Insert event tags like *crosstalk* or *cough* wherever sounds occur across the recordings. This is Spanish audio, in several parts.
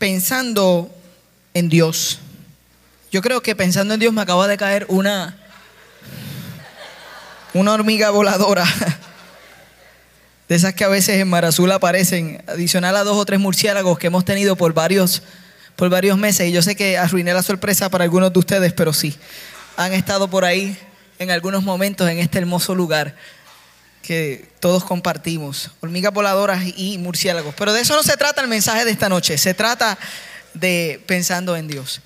Pensando en Dios. Yo creo que pensando en Dios me acaba de caer una una hormiga voladora. *laughs* De esas que a veces en Mar Azul aparecen, adicional a dos o tres murciélagos que hemos tenido por varios, por varios meses. Y yo sé que arruiné la sorpresa para algunos de ustedes, pero sí, han estado por ahí en algunos momentos en este hermoso lugar que todos compartimos, hormigas voladoras y murciélagos. Pero de eso no se trata el mensaje de esta noche, se trata de pensando en Dios.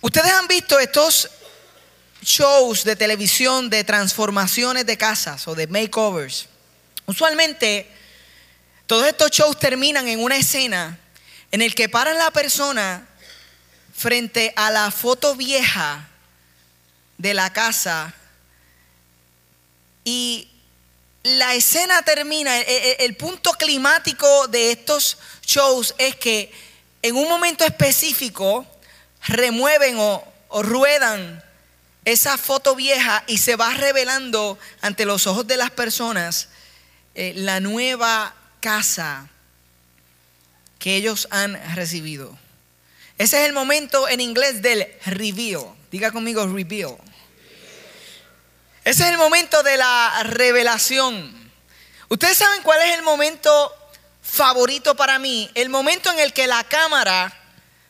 Ustedes han visto estos shows de televisión de transformaciones de casas o de makeovers. Usualmente todos estos shows terminan en una escena en el que paran la persona frente a la foto vieja de la casa y la escena termina, el, punto climático de estos shows es que en un momento específico remueven o, ruedan esa foto vieja y se va revelando ante los ojos de las personas eh, la nueva casa que ellos han recibido. Ese es el momento en inglés del reveal. Diga conmigo reveal. Ese es el momento de la revelación. Ustedes saben cuál es el momento favorito para mí. El momento en el que la cámara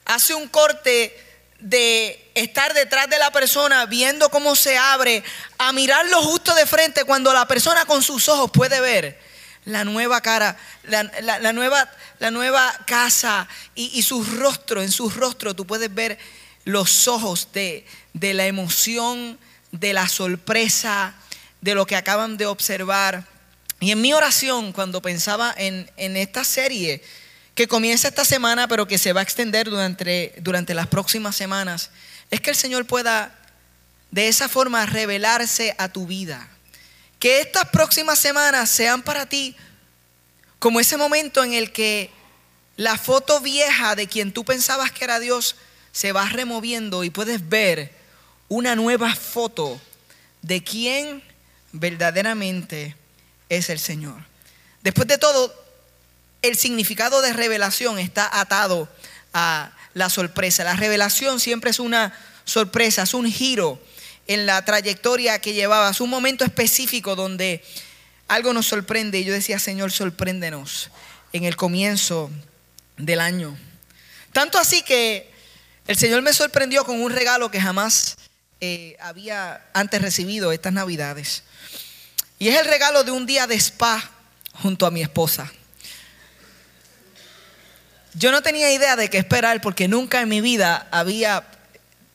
hace un corte de estar detrás de la persona viendo cómo se abre, a mirarlo justo de frente cuando la persona con sus ojos puede ver la nueva cara, la, nueva, la nueva casa y, su rostro, en su rostro tú puedes ver los ojos de, de la emoción, de la sorpresa, de lo que acaban de observar. Y en mi oración, cuando pensaba en, esta serie, que comienza esta semana, pero que se va a extender durante, durante las próximas semanas, es que el Señor pueda de esa forma revelarse a tu vida. Que estas próximas semanas sean para ti como ese momento en el que la foto vieja de quien tú pensabas que era Dios se va removiendo y puedes ver una nueva foto de quién verdaderamente es el Señor. Después de todo, el significado de revelación está atado a la sorpresa. La revelación siempre es una sorpresa, es un giro en la trayectoria que llevabas, un momento específico donde algo nos sorprende. Y yo decía, Señor, sorpréndenos en el comienzo del año. Tanto así que el Señor me sorprendió con un regalo que jamás eh, había antes recibido estas navidades. Y es el regalo de un día de spa junto a mi esposa. Yo no tenía idea de qué esperar porque nunca en mi vida había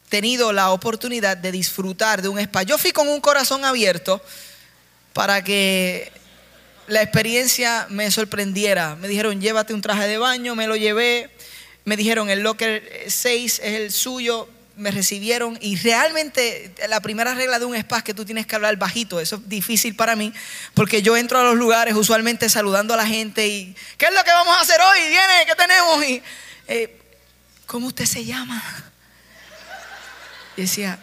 tenido la oportunidad de disfrutar de un spa. Yo fui con un corazón abierto para que la experiencia me sorprendiera. Me dijeron, llévate un traje de baño, me lo llevé. Me dijeron, el locker 6 es el suyo, me recibieron y realmente la primera regla de un spa es que tú tienes que hablar bajito. Eso es difícil para mí porque yo entro a los lugares usualmente saludando a la gente y ¿qué es lo que vamos a hacer hoy? Viene, ¿qué tenemos? Y, eh, ¿Cómo usted se llama? Y decía,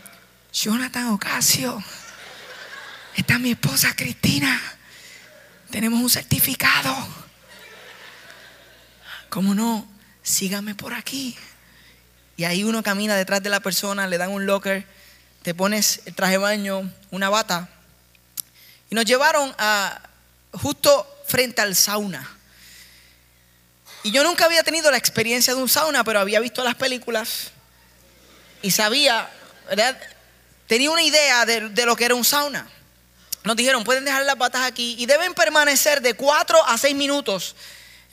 Jonathan Ocasio. Está mi esposa Cristina. Tenemos un certificado. ¿Cómo no? Sígame por aquí. Y ahí uno camina detrás de la persona, le dan un locker, te pones el traje de baño, una bata. Y nos llevaron a justo frente al sauna. Y yo nunca había tenido la experiencia de un sauna, pero había visto las películas y sabía. Tenía una idea de, de lo que era un sauna. Nos dijeron, pueden dejar las batas aquí y deben permanecer de 4 a 6 minutos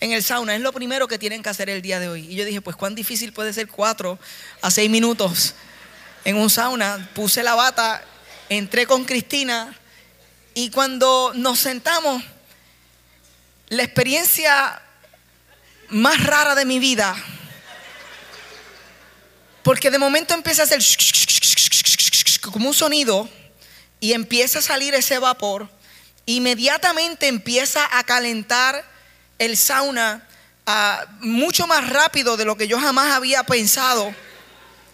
en el sauna. Es lo primero que tienen que hacer el día de hoy. Y yo dije, pues cuán difícil puede ser cuatro a seis minutos en un sauna. Puse la bata, entré con Cristina y cuando nos sentamos, la experiencia más rara de mi vida. Porque de momento empieza a hacer como un sonido y empieza a salir ese vapor. Inmediatamente empieza a calentar el sauna ah, mucho más rápido de lo que yo jamás había pensado,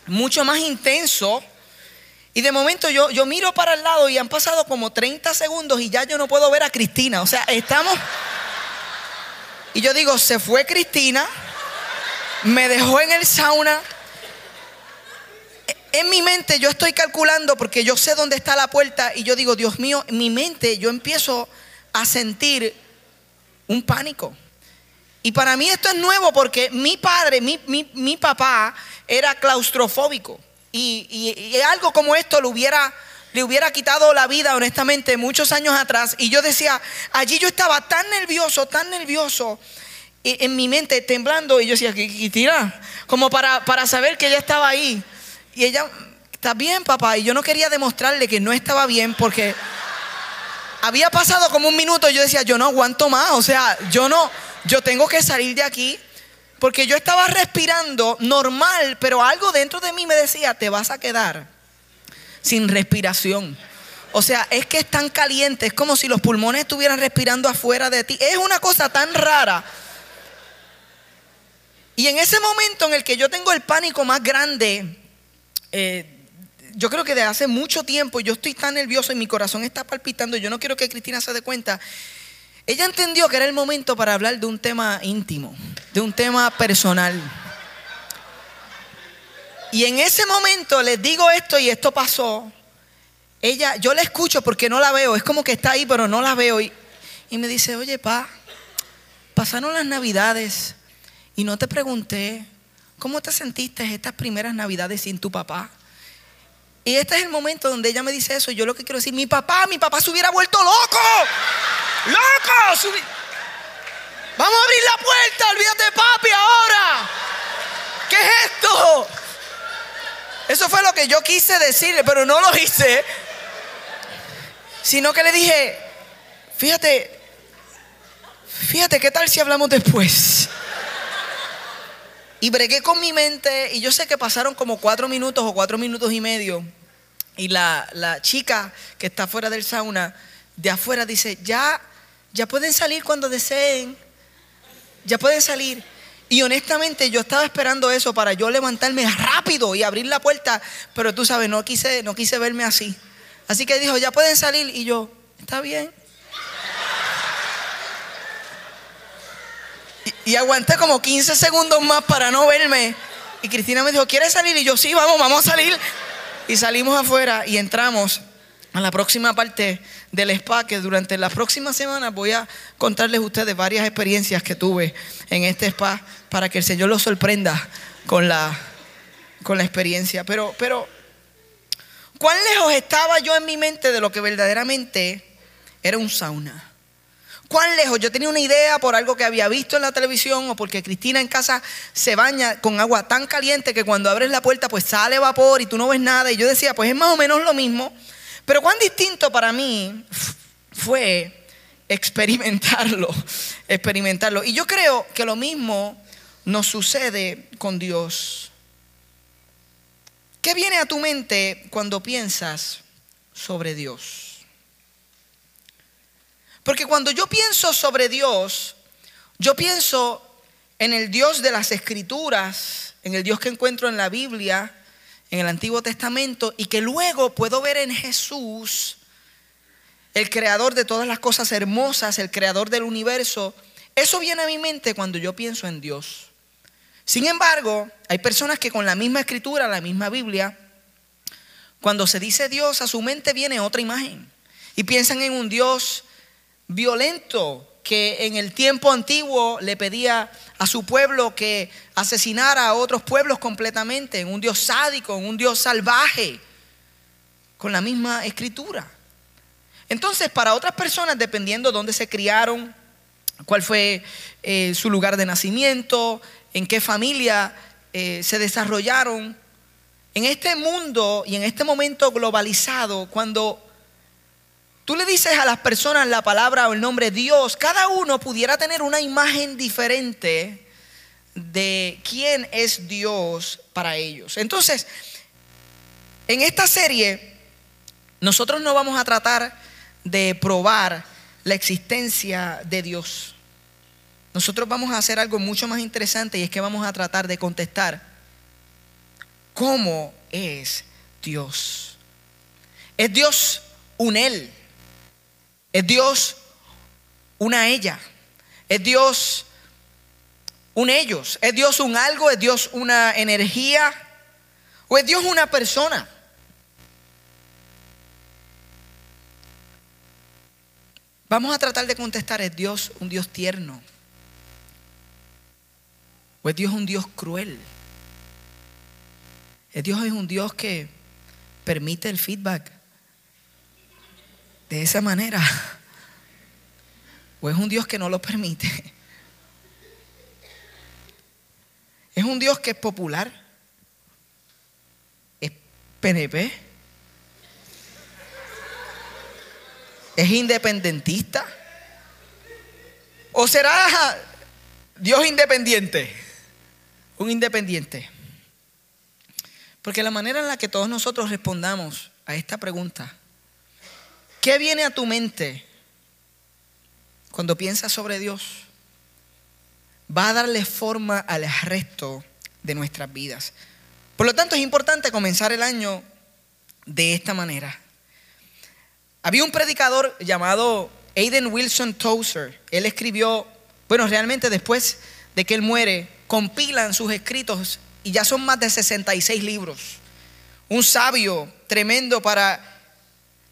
mucho más intenso. Y de momento yo, yo miro para el lado y han pasado como 30 segundos y ya yo no puedo ver a Cristina. O sea, estamos... Y yo digo, se fue Cristina, me dejó en el sauna. En mi mente yo estoy calculando porque yo sé dónde está la puerta y yo digo, Dios mío, en mi mente yo empiezo a sentir un pánico. Y para mí esto es nuevo porque mi padre, mi, mi, papá era claustrofóbico. Y, y, algo como esto lo hubiera le hubiera quitado la vida, honestamente, muchos años atrás. Y yo decía, allí yo estaba tan nervioso, tan nervioso, en mi mente temblando. Y yo decía, Cristina, como para, para saber que ella estaba ahí. Y ella, está bien, papá. Y yo no quería demostrarle que no estaba bien porque había pasado como un minuto. Y yo decía, yo no aguanto más. O sea, yo no, yo tengo que salir de aquí. Porque yo estaba respirando normal, pero algo dentro de mí me decía, te vas a quedar sin respiración. O sea, es que es tan caliente, es como si los pulmones estuvieran respirando afuera de ti. Es una cosa tan rara. Y en ese momento en el que yo tengo el pánico más grande, eh, yo creo que de hace mucho tiempo yo estoy tan nervioso y mi corazón está palpitando, yo no quiero que Cristina se dé cuenta. Ella entendió que era el momento para hablar de un tema íntimo, de un tema personal. Y en ese momento les digo esto y esto pasó. Ella, yo la escucho porque no la veo, es como que está ahí, pero no la veo. Y, y me dice, oye, pa, pasaron las navidades y no te pregunté cómo te sentiste estas primeras navidades sin tu papá. Y este es el momento donde ella me dice eso. Y yo lo que quiero decir, mi papá, mi papá se hubiera vuelto loco. ¡Loco! Vamos a abrir la puerta, olvídate de papi ahora. ¿Qué es esto? Eso fue lo que yo quise decirle, pero no lo hice. Sino que le dije, fíjate, fíjate, ¿qué tal si hablamos después? Y bregué con mi mente y yo sé que pasaron como cuatro minutos o cuatro minutos y medio. Y la, la chica que está fuera del sauna, de afuera, dice, ya, ya pueden salir cuando deseen. Ya pueden salir. Y honestamente yo estaba esperando eso para yo levantarme rápido y abrir la puerta, pero tú sabes, no quise, no quise verme así. Así que dijo, ya pueden salir. Y yo, está bien. Y, aguanté como 15 segundos más para no verme. Y Cristina me dijo, ¿quieres salir? Y yo, sí, vamos, vamos a salir. Y salimos afuera y entramos a la próxima parte del spa, que durante las próximas semanas voy a contarles a ustedes varias experiencias que tuve en este spa para que el Señor los sorprenda con la, con la experiencia. Pero, pero, ¿cuán lejos estaba yo en mi mente de lo que verdaderamente era un sauna? ¿Cuán lejos? Yo tenía una idea por algo que había visto en la televisión o porque Cristina en casa se baña con agua tan caliente que cuando abres la puerta pues sale vapor y tú no ves nada. Y yo decía, pues es más o menos lo mismo. Pero cuán distinto para mí fue experimentarlo, *laughs* experimentarlo. Y yo creo que lo mismo nos sucede con Dios. ¿Qué viene a tu mente cuando piensas sobre Dios? Porque cuando yo pienso sobre Dios, yo pienso en el Dios de las Escrituras, en el Dios que encuentro en la Biblia, en el Antiguo Testamento, y que luego puedo ver en Jesús, el creador de todas las cosas hermosas, el creador del universo. Eso viene a mi mente cuando yo pienso en Dios. Sin embargo, hay personas que con la misma escritura, la misma Biblia, cuando se dice Dios, a su mente viene otra imagen. Y piensan en un Dios violento que en el tiempo antiguo le pedía a su pueblo que asesinara a otros pueblos completamente, en un Dios sádico, un Dios salvaje, con la misma escritura. Entonces, para otras personas, dependiendo de dónde se criaron, cuál fue eh, su lugar de nacimiento, en qué familia eh, se desarrollaron. En este mundo y en este momento globalizado, cuando tú le dices a las personas la palabra o el nombre Dios, cada uno pudiera tener una imagen diferente de quién es Dios para ellos. Entonces, en esta serie, nosotros no vamos a tratar de probar la existencia de Dios. Nosotros vamos a hacer algo mucho más interesante y es que vamos a tratar de contestar cómo es Dios. ¿Es Dios un Él? ¿Es Dios una ella? ¿Es Dios un ellos? ¿Es Dios un algo? ¿Es Dios una energía? ¿O es Dios una persona? Vamos a tratar de contestar, ¿es Dios un Dios tierno? ¿O es Dios un Dios cruel? ¿Es Dios es un Dios que permite el feedback de esa manera? ¿O es un Dios que no lo permite? ¿Es un Dios que es popular? ¿Es PNP? ¿Es independentista? ¿O será Dios independiente? Un independiente. Porque la manera en la que todos nosotros respondamos a esta pregunta, ¿qué viene a tu mente cuando piensas sobre Dios? Va a darle forma al resto de nuestras vidas. Por lo tanto, es importante comenzar el año de esta manera. Había un predicador llamado Aiden Wilson Tozer. Él escribió, bueno, realmente después de que él muere, compilan sus escritos y ya son más de 66 libros. Un sabio tremendo para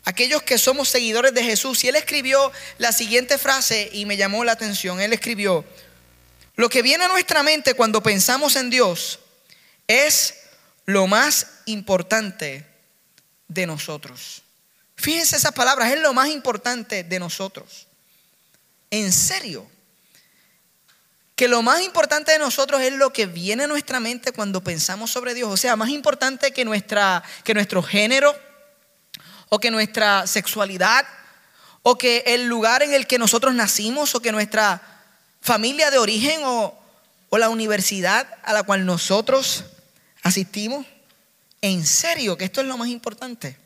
aquellos que somos seguidores de Jesús. Y él escribió la siguiente frase y me llamó la atención. Él escribió, lo que viene a nuestra mente cuando pensamos en Dios es lo más importante de nosotros. Fíjense esas palabras, es lo más importante de nosotros. En serio que lo más importante de nosotros es lo que viene a nuestra mente cuando pensamos sobre Dios. O sea, más importante que, nuestra, que nuestro género, o que nuestra sexualidad, o que el lugar en el que nosotros nacimos, o que nuestra familia de origen, o, o la universidad a la cual nosotros asistimos. En serio, que esto es lo más importante.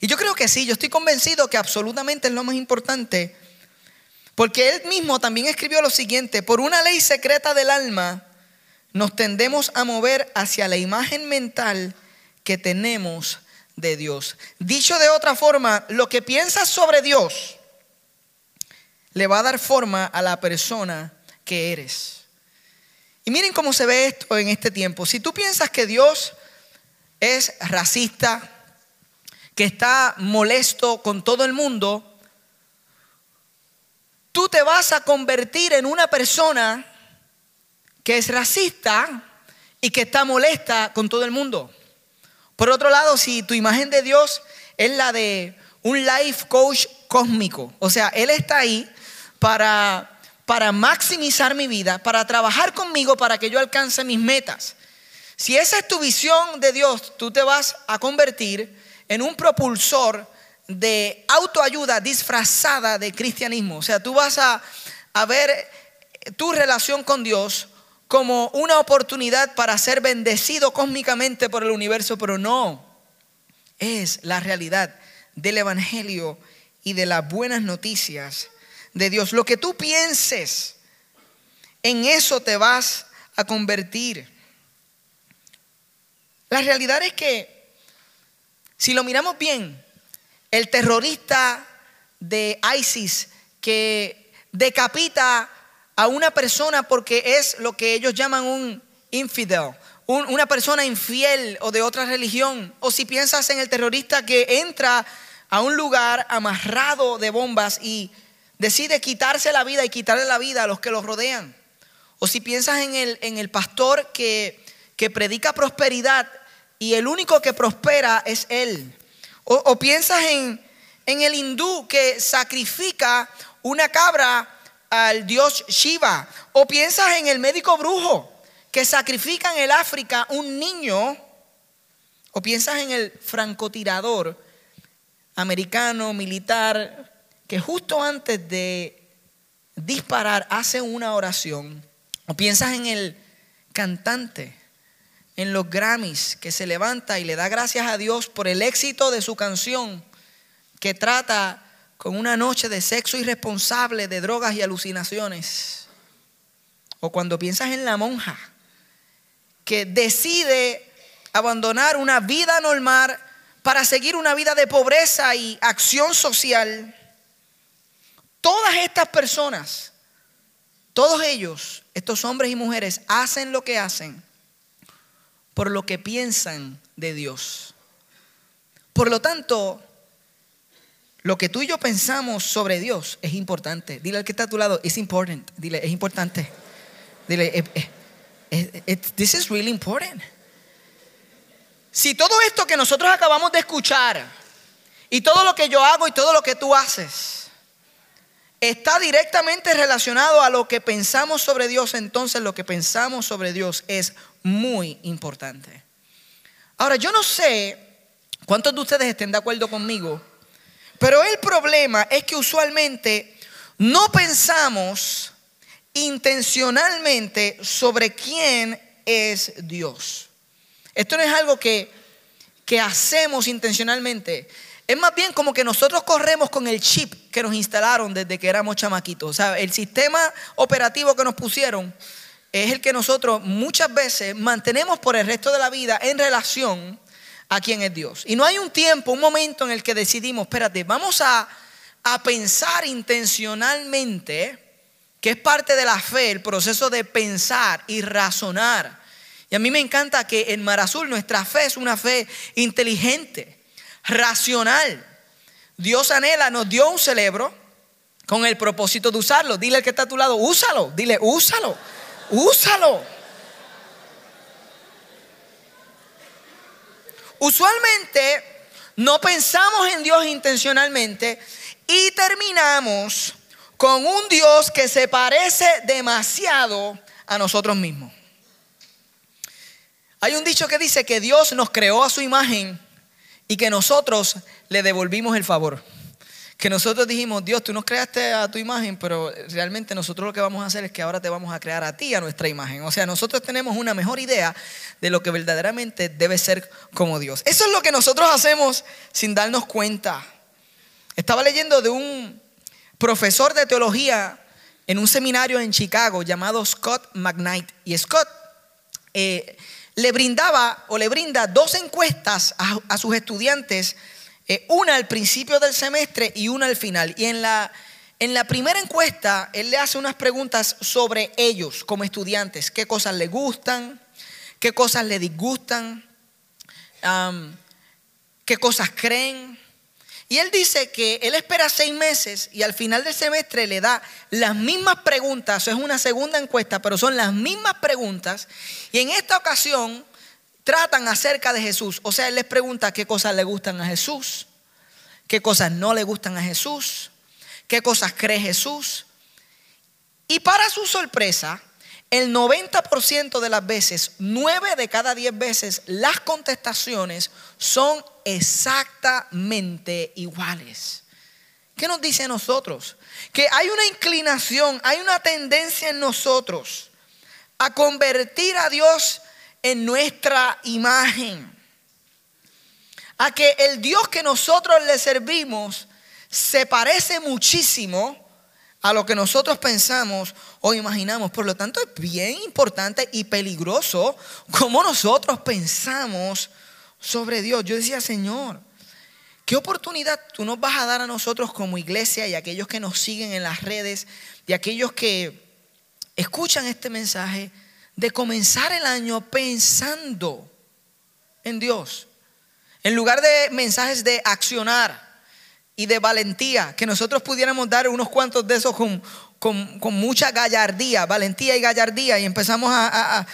Y yo creo que sí, yo estoy convencido que absolutamente es lo más importante porque él mismo también escribió lo siguiente, por una ley secreta del alma nos tendemos a mover hacia la imagen mental que tenemos de Dios. Dicho de otra forma, lo que piensas sobre Dios le va a dar forma a la persona que eres. Y miren cómo se ve esto en este tiempo. Si tú piensas que Dios es racista, que está molesto con todo el mundo, tú te vas a convertir en una persona que es racista y que está molesta con todo el mundo. Por otro lado, si tu imagen de Dios es la de un life coach cósmico, o sea, Él está ahí para, para maximizar mi vida, para trabajar conmigo para que yo alcance mis metas. Si esa es tu visión de Dios, tú te vas a convertir en un propulsor de autoayuda disfrazada de cristianismo. O sea, tú vas a, a ver tu relación con Dios como una oportunidad para ser bendecido cósmicamente por el universo, pero no. Es la realidad del Evangelio y de las buenas noticias de Dios. Lo que tú pienses, en eso te vas a convertir. La realidad es que, si lo miramos bien, el terrorista de ISIS que decapita a una persona porque es lo que ellos llaman un infidel, una persona infiel o de otra religión. O si piensas en el terrorista que entra a un lugar amarrado de bombas y decide quitarse la vida y quitarle la vida a los que los rodean. O si piensas en el, en el pastor que, que predica prosperidad y el único que prospera es él. O, piensas en, en el hindú que sacrifica una cabra al dios Shiva. O piensas en el médico brujo que sacrifica en el África un niño. O piensas en el francotirador americano, militar, que justo antes de disparar hace una oración O piensas en el cantante, en los Grammys, que se levanta y le da gracias a Dios por el éxito de su canción, que trata con una noche de sexo irresponsable, de drogas y alucinaciones. O cuando piensas en la monja, que decide abandonar una vida normal para seguir una vida de pobreza y acción social. Todas estas personas, todos ellos, estos hombres y mujeres, hacen lo que hacen por lo que piensan de Dios. Por lo tanto, lo que tú y yo pensamos sobre Dios es importante. Dile al que está a tu lado, es important. Dile, es importante. Dile, this is really important. Si todo esto que nosotros acabamos de escuchar y todo lo que yo hago y todo lo que tú haces está directamente relacionado a lo que pensamos sobre Dios, entonces lo que pensamos sobre Dios es muy importante. Ahora, yo no sé cuántos de ustedes estén de acuerdo conmigo, pero el problema es que usualmente no pensamos intencionalmente sobre quién es Dios. Esto no es algo que, que hacemos intencionalmente. Es más bien como que nosotros corremos con el chip que nos instalaron desde que éramos chamaquitos. O sea, el sistema operativo que nos pusieron es el que nosotros muchas veces mantenemos por el resto de la vida en relación a quién es Dios. Y no hay un tiempo, un momento en el que decidimos, espérate, vamos a, a pensar intencionalmente, que es parte de la fe, el proceso de pensar y razonar y a mí me encanta que en Mar Azul nuestra fe es una fe inteligente, racional. Dios anhela, nos dio un cerebro con el propósito de usarlo. Dile al que está a tu lado, úsalo. Dile, úsalo, úsalo. Usualmente no pensamos en Dios intencionalmente y terminamos con un Dios que se parece demasiado a nosotros mismos. Hay un dicho que dice que Dios nos creó a su imagen y que nosotros le devolvimos el favor. Que nosotros dijimos, Dios, tú nos creaste a tu imagen, pero realmente nosotros lo que vamos a hacer es que ahora te vamos a crear a ti, a nuestra imagen. O sea, nosotros tenemos una mejor idea de lo que verdaderamente debe ser como Dios. Eso es lo que nosotros hacemos sin darnos cuenta. Estaba leyendo de un profesor de teología en un seminario en Chicago llamado Scott McKnight. Y Scott eh, le brindaba o le brinda dos encuestas a, sus estudiantes, eh, una al principio del semestre y una al final. Y en la, en la primera encuesta, él le hace unas preguntas sobre ellos como estudiantes, qué cosas le gustan, qué cosas le disgustan, qué cosas creen, y él dice que él espera seis meses y al final del semestre le da las mismas preguntas, es una segunda encuesta, pero son las mismas preguntas. Y en esta ocasión tratan acerca de Jesús. O sea, él les pregunta qué cosas le gustan a Jesús, qué cosas no le gustan a Jesús, qué cosas cree Jesús. Y para su sorpresa, el 90% de las veces, 9 de cada 10 veces, las contestaciones son exactamente iguales. ¿Qué nos dice a nosotros? Que hay una inclinación, hay una tendencia en nosotros a convertir a Dios en nuestra imagen. A que el Dios que nosotros le servimos se parece muchísimo a lo que nosotros pensamos o imaginamos. Por lo tanto, es bien importante y peligroso cómo nosotros pensamos sobre Dios. Yo decía, Señor, ¿qué oportunidad tú nos vas a dar a nosotros como iglesia y a aquellos que nos siguen en las redes y aquellos que escuchan este mensaje de comenzar el año pensando en Dios? En lugar de mensajes de accionar y de valentía, que nosotros pudiéramos dar unos cuantos de esos con, mucha gallardía, valentía y gallardía, y empezamos a,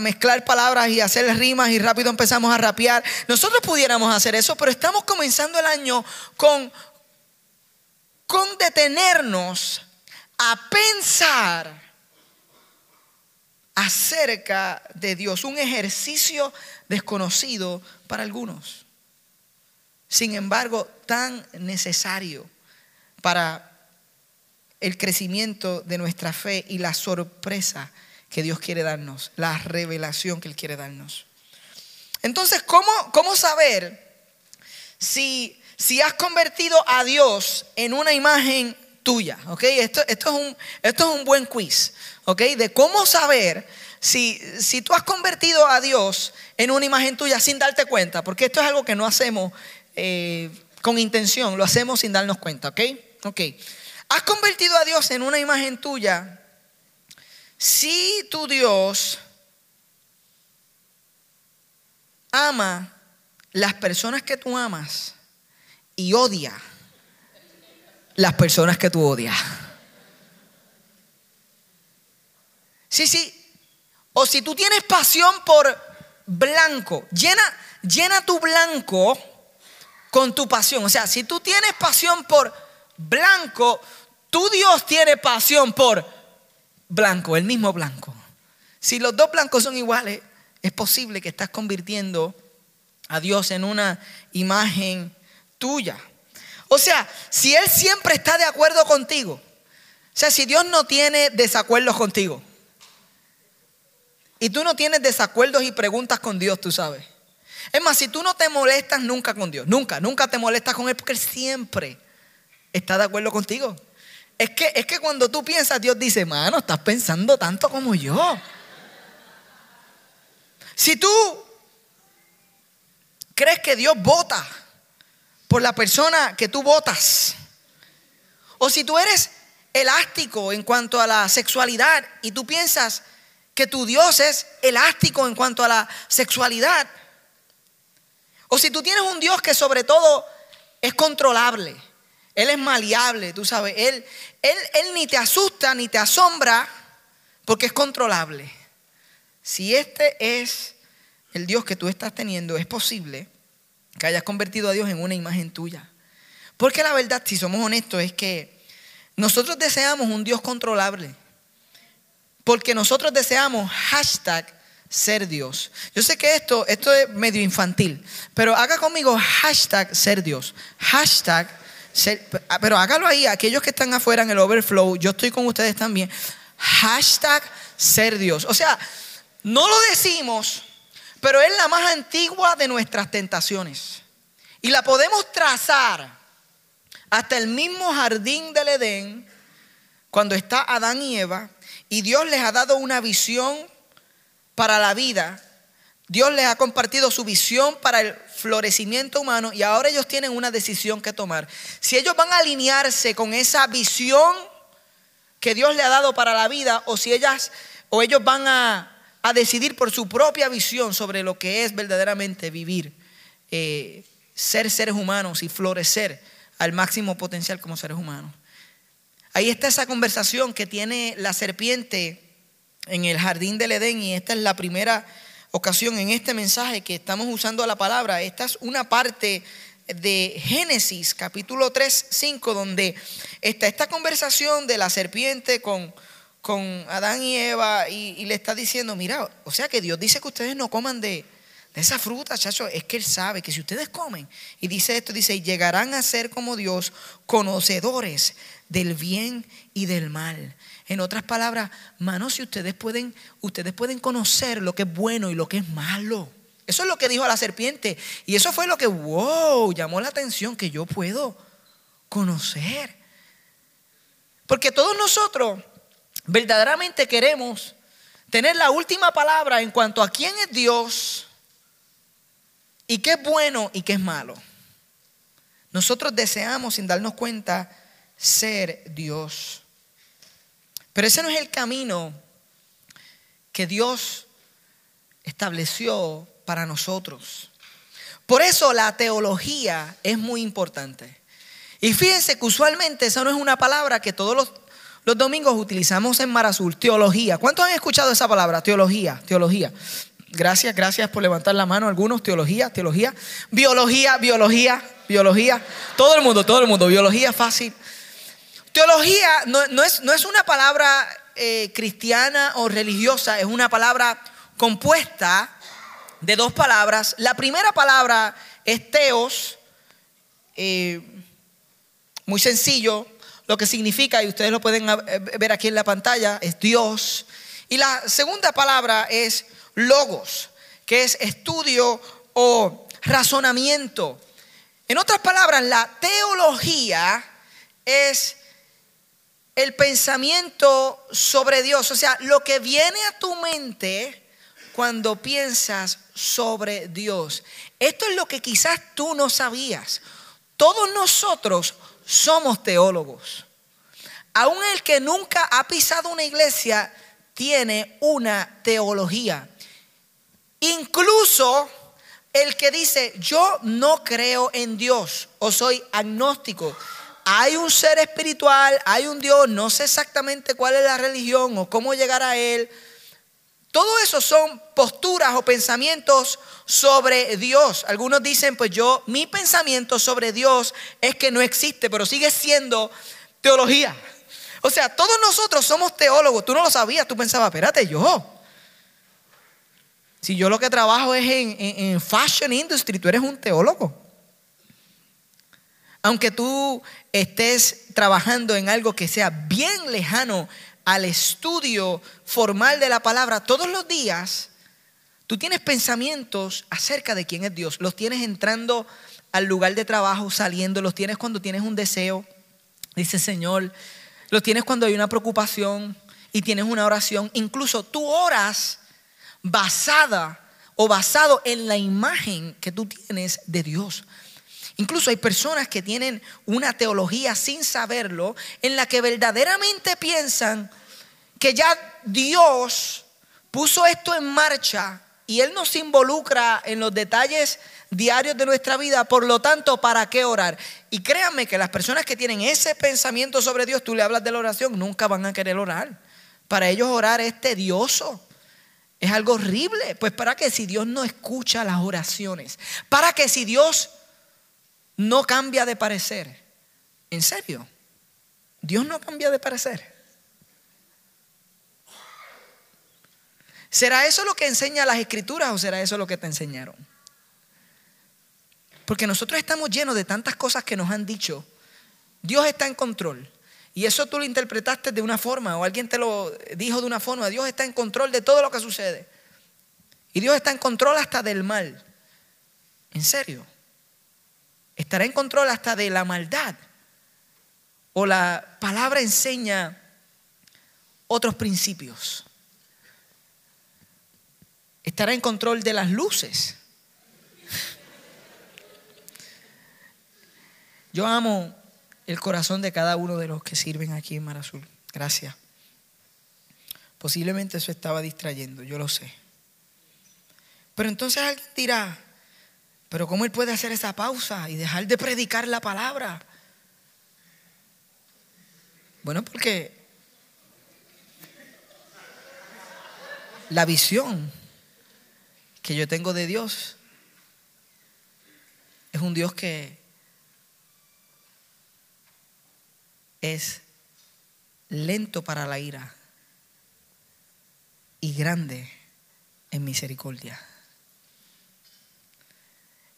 mezclar palabras y hacer rimas y rápido empezamos a rapear. Nosotros pudiéramos hacer eso, pero estamos comenzando el año con, con detenernos a pensar acerca de Dios, un ejercicio desconocido para algunos sin embargo, tan necesario para el crecimiento de nuestra fe y la sorpresa que Dios quiere darnos, la revelación que Él quiere darnos. Entonces, ¿cómo, cómo saber si, si has convertido a Dios en una imagen tuya? Esto, esto, es un, esto es un buen quiz, ¿ok? De cómo saber si, si tú has convertido a Dios en una imagen tuya sin darte cuenta, porque esto es algo que no hacemos eh, con intención, lo hacemos sin darnos cuenta, ¿ok? Ok. Has convertido a Dios en una imagen tuya si tu Dios ama las personas que tú amas y odia las personas que tú odias. Sí, sí. O si tú tienes pasión por blanco, llena, llena tu blanco con tu pasión. O sea, si tú tienes pasión por blanco, tu Dios tiene pasión por blanco, el mismo blanco. Si los dos blancos son iguales, es posible que estás convirtiendo a Dios en una imagen tuya. O sea, si Él siempre está de acuerdo contigo, o sea, si Dios no tiene desacuerdos contigo, y tú no tienes desacuerdos y preguntas con Dios, tú sabes. Es más, si tú no te molestas nunca con Dios, nunca, nunca te molestas con Él, porque Él siempre está de acuerdo contigo. Es que, es que cuando tú piensas, Dios dice, mano, estás pensando tanto como yo. Si tú crees que Dios vota por la persona que tú votas, o si tú eres elástico en cuanto a la sexualidad y tú piensas que tu Dios es elástico en cuanto a la sexualidad, o si tú tienes un Dios que sobre todo es controlable, Él es maleable, tú sabes, Él, él, ni te asusta ni te asombra porque es controlable. Si este es el Dios que tú estás teniendo, es posible que hayas convertido a Dios en una imagen tuya. Porque la verdad, si somos honestos, es que nosotros deseamos un Dios controlable. Porque nosotros deseamos hashtag ser Dios. Yo sé que esto, esto es medio infantil, pero haga conmigo hashtag ser Dios. Hashtag Ah, pero hágalo ahí, aquellos que están afuera en el overflow, yo estoy con ustedes también. Hashtag ser Dios. O sea, no lo decimos, pero es la más antigua de nuestras tentaciones. Y la podemos trazar hasta el mismo jardín del Edén, cuando está Adán y Eva, y Dios les ha dado una visión para la vida Dios les ha compartido su visión para el florecimiento humano y ahora ellos tienen una decisión que tomar. Si ellos van a alinearse con esa visión que Dios le ha dado para la vida o si ellas o ellos van a, decidir por su propia visión sobre lo que es verdaderamente vivir, eh, ser seres humanos y florecer al máximo potencial como seres humanos. Ahí está esa conversación que tiene la serpiente en el jardín del Edén y esta es la primera ocasión en este mensaje que estamos usando la palabra. Esta es una parte de Génesis capítulo 3, 5, donde está esta conversación de la serpiente con, con Adán y Eva y, le está diciendo, mira, o sea que Dios dice que ustedes no coman de, esa fruta, chacho, es que Él sabe que si ustedes comen, y dice esto, dice, llegarán a ser como Dios, conocedores del bien y del mal. En otras palabras, manos, si ustedes pueden, ustedes pueden conocer lo que es bueno y lo que es malo. Eso es lo que dijo la serpiente. Y eso fue lo que, wow, llamó la atención, que yo puedo conocer. Porque todos nosotros verdaderamente queremos tener la última palabra en cuanto a quién es Dios y qué es bueno y qué es malo. Nosotros deseamos, sin darnos cuenta, ser Dios. Pero ese no es el camino que Dios estableció para nosotros. Por eso la teología es muy importante. Y fíjense que usualmente esa no es una palabra que todos los, los domingos utilizamos en Mar Azul, teología. ¿Cuántos han escuchado esa palabra? Teología, teología. Gracias, gracias por levantar la mano algunos. Teología, teología. Biología, biología, biología. Todo el mundo, todo el mundo. Biología fácil. Teología no, es, no es, una palabra eh, cristiana o religiosa, es una palabra compuesta de dos palabras. La primera palabra es teos, eh, muy sencillo. Lo que significa, y ustedes lo pueden ver aquí en la pantalla, es Dios. Y la segunda palabra es logos, que es estudio o razonamiento. En otras palabras, la teología es el pensamiento sobre Dios, o sea, lo que viene a tu mente cuando piensas sobre Dios. Esto es lo que quizás tú no sabías. Todos nosotros somos teólogos. Aún el que nunca ha pisado una iglesia tiene una teología. Incluso el que dice, yo no creo en Dios o soy agnóstico. Hay un ser espiritual, hay un Dios, no sé exactamente cuál es la religión o cómo llegar a Él. Todo eso son posturas o pensamientos sobre Dios. Algunos dicen, pues yo, mi pensamiento sobre Dios es que no existe, pero sigue siendo teología. O sea, todos nosotros somos teólogos. Tú no lo sabías, tú pensabas, espérate, yo. Si yo lo que trabajo es en, en fashion industry, tú eres un teólogo. Aunque tú estés trabajando en algo que sea bien lejano al estudio formal de la palabra, todos los días tú tienes pensamientos acerca de quién es Dios. Los tienes entrando al lugar de trabajo, saliendo, los tienes cuando tienes un deseo, dice Señor, los tienes cuando hay una preocupación y tienes una oración. Incluso tú oras basada o basado en la imagen que tú tienes de Dios. Incluso hay personas que tienen una teología sin saberlo, en la que verdaderamente piensan que ya Dios puso esto en marcha y Él nos involucra en los detalles diarios de nuestra vida, por lo tanto, ¿para qué orar? Y créanme que las personas que tienen ese pensamiento sobre Dios, tú le hablas de la oración, nunca van a querer orar. Para ellos orar es tedioso. Es algo horrible. Pues para que si Dios no escucha las oraciones, para que si Dios no cambia de parecer. ¿En serio? Dios no cambia de parecer. ¿Será eso lo que enseña las escrituras o será eso lo que te enseñaron? Porque nosotros estamos llenos de tantas cosas que nos han dicho. Dios está en control. Y eso tú lo interpretaste de una forma o alguien te lo dijo de una forma. Dios está en control de todo lo que sucede. Y Dios está en control hasta del mal. ¿En serio? estará en control hasta de la maldad. O la palabra enseña otros principios. Estará en control de las luces. Yo amo el corazón de cada uno de los que sirven aquí en Mar Azul. Gracias. Posiblemente eso estaba distrayendo, yo lo sé. Pero entonces alguien dirá, pero ¿cómo él puede hacer esa pausa y dejar de predicar la palabra? Bueno, porque la visión que yo tengo de Dios es un Dios que es lento para la ira y grande en misericordia.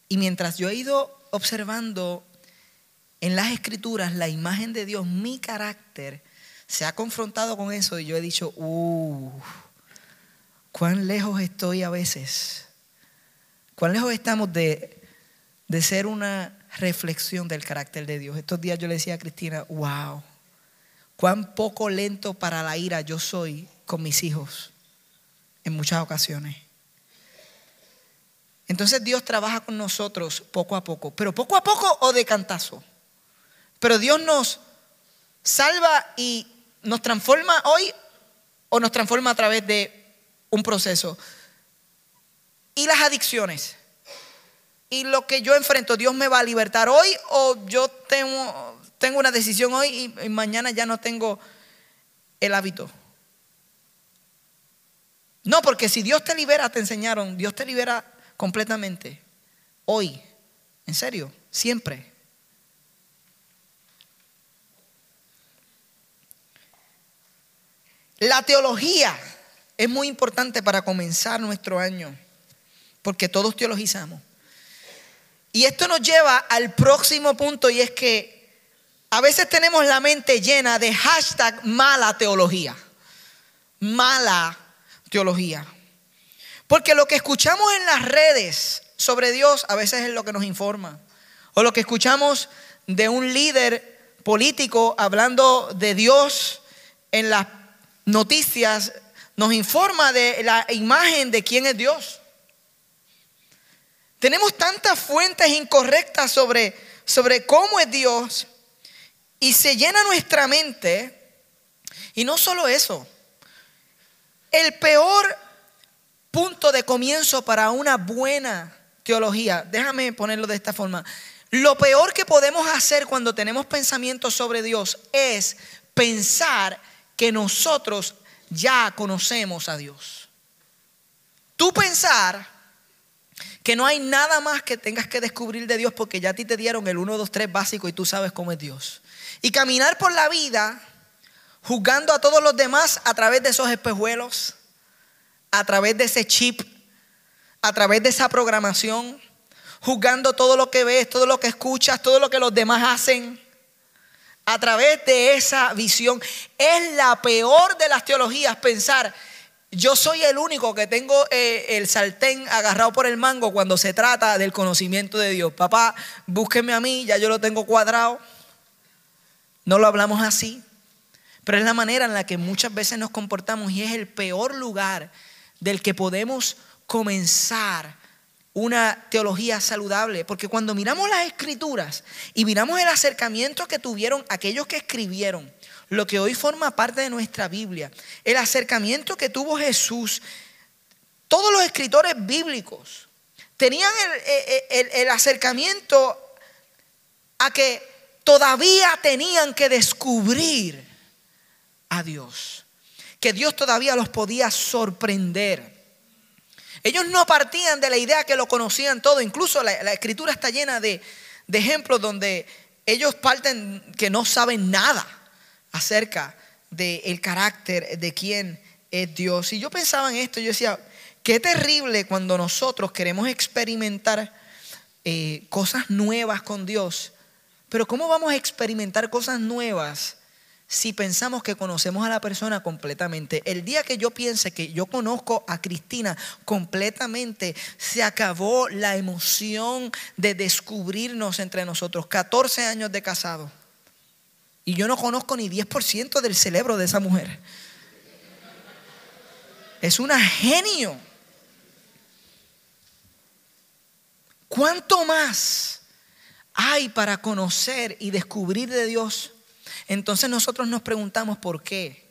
Y mientras yo he ido observando en las escrituras la imagen de Dios, mi carácter se ha confrontado con eso y yo he dicho, uh, cuán lejos estoy a veces, cuán lejos estamos de, de ser una reflexión del carácter de Dios. Estos días yo le decía a Cristina, wow, cuán poco lento para la ira yo soy con mis hijos en muchas ocasiones. Entonces Dios trabaja con nosotros poco a poco, pero poco a poco o de cantazo. Pero Dios nos salva y nos transforma hoy o nos transforma a través de un proceso. Y las adicciones. Y lo que yo enfrento, Dios me va a libertar hoy o yo tengo, tengo una decisión hoy y mañana ya no tengo el hábito. No, porque si Dios te libera, te enseñaron, Dios te libera completamente. Hoy. En serio, siempre. La teología es muy importante para comenzar nuestro año, porque todos teologizamos. Y esto nos lleva al próximo punto y es que a veces tenemos la mente llena de hashtag mala teología. Mala teología. Porque lo que escuchamos en las redes sobre Dios a veces es lo que nos informa. O lo que escuchamos de un líder político hablando de Dios en las noticias nos informa de la imagen de quién es Dios. Tenemos tantas fuentes incorrectas sobre, sobre cómo es Dios y se llena nuestra mente. Y no solo eso, el peor punto de comienzo para una buena teología, déjame ponerlo de esta forma, lo peor que podemos hacer cuando tenemos pensamientos sobre Dios es pensar que nosotros ya conocemos a Dios. Tú pensar que no hay nada más que tengas que descubrir de Dios porque ya a ti te dieron el 1, 2, 3 básico y tú sabes cómo es Dios. Y caminar por la vida juzgando a todos los demás a través de esos espejuelos a través de ese chip, a través de esa programación, juzgando todo lo que ves, todo lo que escuchas, todo lo que los demás hacen. A través de esa visión es la peor de las teologías pensar, yo soy el único que tengo eh, el sartén agarrado por el mango cuando se trata del conocimiento de Dios. Papá, búsqueme a mí, ya yo lo tengo cuadrado. No lo hablamos así, pero es la manera en la que muchas veces nos comportamos y es el peor lugar del que podemos comenzar una teología saludable. Porque cuando miramos las escrituras y miramos el acercamiento que tuvieron aquellos que escribieron, lo que hoy forma parte de nuestra Biblia, el acercamiento que tuvo Jesús, todos los escritores bíblicos tenían el, el acercamiento a que todavía tenían que descubrir a Dios que Dios todavía los podía sorprender. Ellos no partían de la idea que lo conocían todo. Incluso la, escritura está llena de, ejemplos donde ellos parten que no saben nada acerca del carácter de quién es Dios. Y yo pensaba en esto, yo decía, qué terrible cuando nosotros queremos experimentar eh, cosas nuevas con Dios. Pero ¿cómo vamos a experimentar cosas nuevas si pensamos que conocemos a la persona completamente. El día que yo piense que yo conozco a Cristina completamente, se acabó la emoción de descubrirnos entre nosotros. 14 años de casado. Y yo no conozco ni 10% del cerebro de esa mujer. Es una genio. ¿Cuánto más hay para conocer y descubrir de Dios? Entonces nosotros nos preguntamos por qué.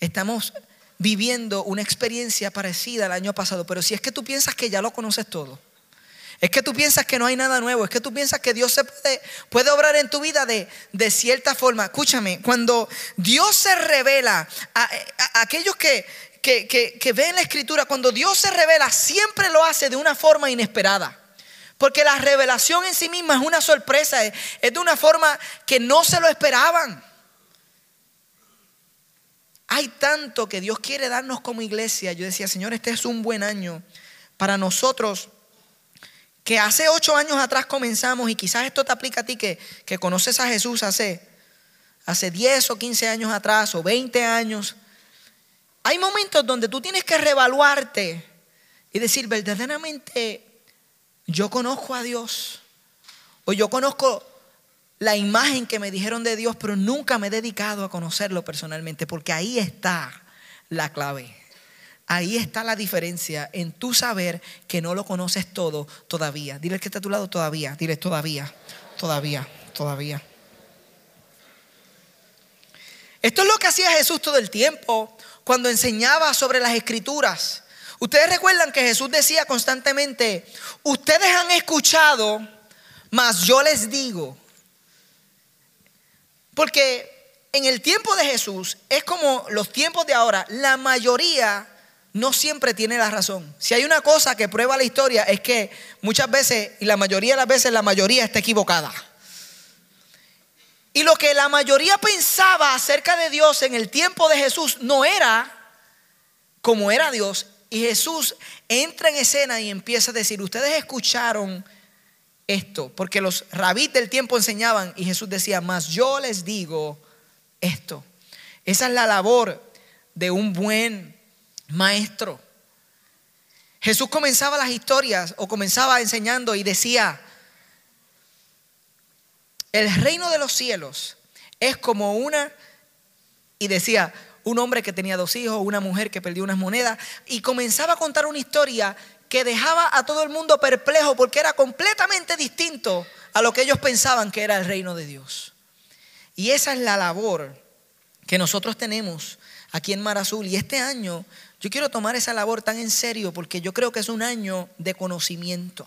Estamos viviendo una experiencia parecida al año pasado, pero si es que tú piensas que ya lo conoces todo, es que tú piensas que no hay nada nuevo, es que tú piensas que Dios se puede, puede obrar en tu vida de, de, cierta forma. Escúchame, cuando Dios se revela a, aquellos que, que, que ven la escritura, cuando Dios se revela, siempre lo hace de una forma inesperada. Porque la revelación en sí misma es una sorpresa, es, de una forma que no se lo esperaban. Hay tanto que Dios quiere darnos como iglesia. Yo decía, Señor, este es un buen año para nosotros que hace ocho años atrás comenzamos y quizás esto te aplica a ti que, que conoces a Jesús hace, hace 10 o 15 años atrás o 20 años. Hay momentos donde tú tienes que reevaluarte y decir, verdaderamente yo conozco a Dios o yo conozco la imagen que me dijeron de Dios, pero nunca me he dedicado a conocerlo personalmente, porque ahí está la clave. Ahí está la diferencia en tu saber que no lo conoces todo todavía. Dile que está a tu lado todavía. Dile todavía, todavía, todavía. Esto es lo que hacía Jesús todo el tiempo cuando enseñaba sobre las escrituras. Ustedes recuerdan que Jesús decía constantemente, ustedes han escuchado, mas yo les digo. Porque en el tiempo de Jesús es como los tiempos de ahora, la mayoría no siempre tiene la razón. Si hay una cosa que prueba la historia es que muchas veces, y la mayoría de las veces, la mayoría está equivocada. Y lo que la mayoría pensaba acerca de Dios en el tiempo de Jesús no era como era Dios, y Jesús entra en escena y empieza a decir, ustedes escucharon esto, porque los rabíes del tiempo enseñaban y Jesús decía, más yo les digo esto. Esa es la labor de un buen maestro. Jesús comenzaba las historias o comenzaba enseñando y decía, el reino de los cielos es como una, y decía, un hombre que tenía dos hijos, una mujer que perdió unas monedas, y comenzaba a contar una historia que dejaba a todo el mundo perplejo porque era completamente distinto a lo que ellos pensaban que era el reino de Dios. Y esa es la labor que nosotros tenemos aquí en Mar Azul. Y este año yo quiero tomar esa labor tan en serio porque yo creo que es un año de conocimiento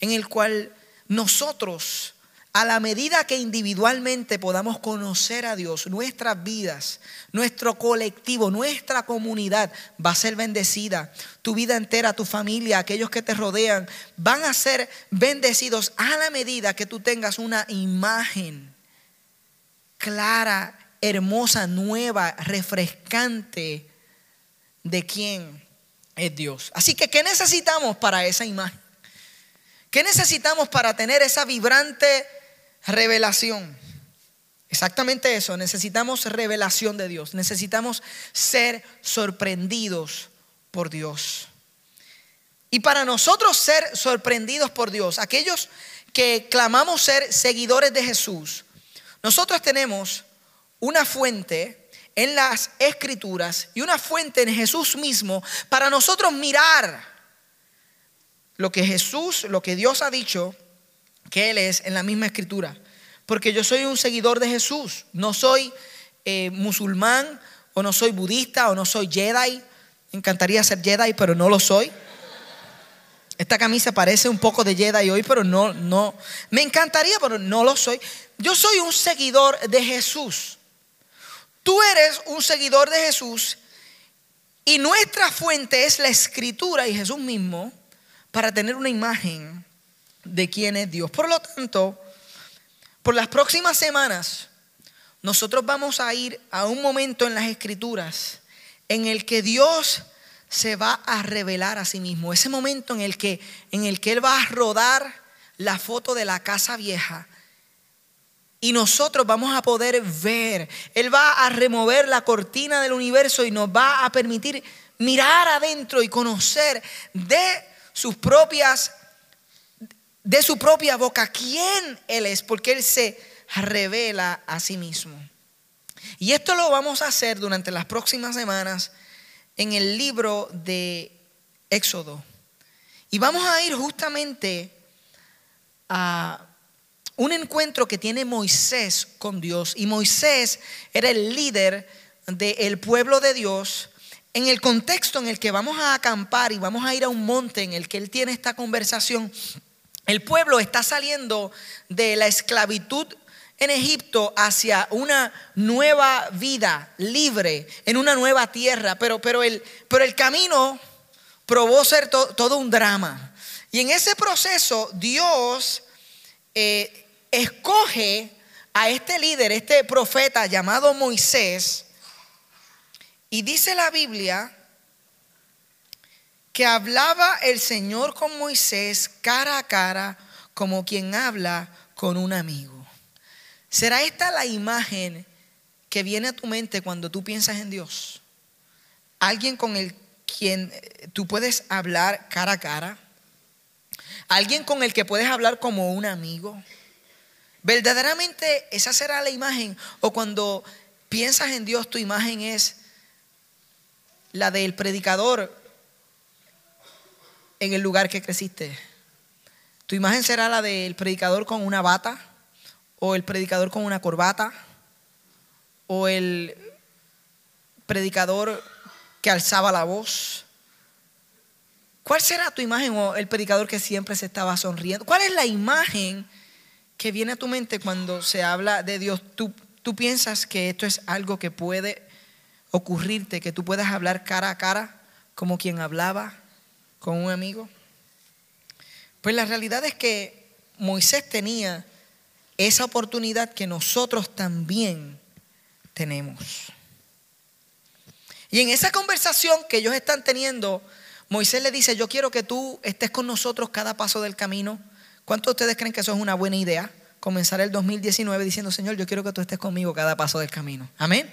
en el cual nosotros a la medida que individualmente podamos conocer a Dios, nuestras vidas, nuestro colectivo, nuestra comunidad va a ser bendecida. Tu vida entera, tu familia, aquellos que te rodean, van a ser bendecidos a la medida que tú tengas una imagen clara, hermosa, nueva, refrescante de quién es Dios. Así que, ¿qué necesitamos para esa imagen? ¿Qué necesitamos para tener esa vibrante Revelación. Exactamente eso, necesitamos revelación de Dios, necesitamos ser sorprendidos por Dios. Y para nosotros ser sorprendidos por Dios, aquellos que clamamos ser seguidores de Jesús, nosotros tenemos una fuente en las escrituras y una fuente en Jesús mismo para nosotros mirar lo que Jesús, lo que Dios ha dicho que Él es en la misma escritura. Porque yo soy un seguidor de Jesús. No soy eh, musulmán o no soy budista o no soy Jedi. Me encantaría ser Jedi, pero no lo soy. Esta camisa parece un poco de Jedi hoy, pero no, no. Me encantaría, pero no lo soy. Yo soy un seguidor de Jesús. Tú eres un seguidor de Jesús y nuestra fuente es la escritura y Jesús mismo para tener una imagen de quién es Dios. Por lo tanto, por las próximas semanas, nosotros vamos a ir a un momento en las escrituras en el que Dios se va a revelar a sí mismo. Ese momento en el que, en el que Él va a rodar la foto de la casa vieja. Y nosotros vamos a poder ver. Él va a remover la cortina del universo y nos va a permitir mirar adentro y conocer de sus propias de su propia boca quién Él es, porque Él se revela a sí mismo. Y esto lo vamos a hacer durante las próximas semanas en el libro de Éxodo. Y vamos a ir justamente a un encuentro que tiene Moisés con Dios. Y Moisés era el líder del pueblo de Dios en el contexto en el que vamos a acampar y vamos a ir a un monte en el que él tiene esta conversación el pueblo está saliendo de la esclavitud en Egipto hacia una nueva vida libre, en una nueva tierra, pero, pero, el, pero el camino probó ser todo un drama. Y en ese proceso Dios eh, escoge a este líder, este profeta llamado Moisés, y dice la Biblia que hablaba el Señor con Moisés cara a cara como quien habla con un amigo. ¿Será esta la imagen que viene a tu mente cuando tú piensas en Dios? Alguien con el quien eh, tú puedes hablar cara a cara. Alguien con el que puedes hablar como un amigo. Verdaderamente esa será la imagen. O cuando piensas en Dios, tu imagen es la del predicador en el lugar que creciste. Tu imagen será la del predicador con una bata, o el predicador con una corbata, o el predicador que alzaba la voz. ¿Cuál será tu imagen o el predicador que siempre se estaba sonriendo? ¿Cuál es la imagen que viene a tu mente cuando se habla de Dios? ¿Tú, piensas que esto es algo que puede ocurrirte, que tú puedas hablar cara a cara como quien hablaba con un amigo? Pues la realidad es que Moisés tenía esa oportunidad que nosotros también tenemos. Y en esa conversación que ellos están teniendo, Moisés le dice, yo quiero que tú estés con nosotros cada paso del camino, ¿Cuántos de ustedes creen que eso es una buena idea? Comenzar el 2019 diciendo, Señor, yo quiero que tú estés conmigo cada paso del camino. Amén.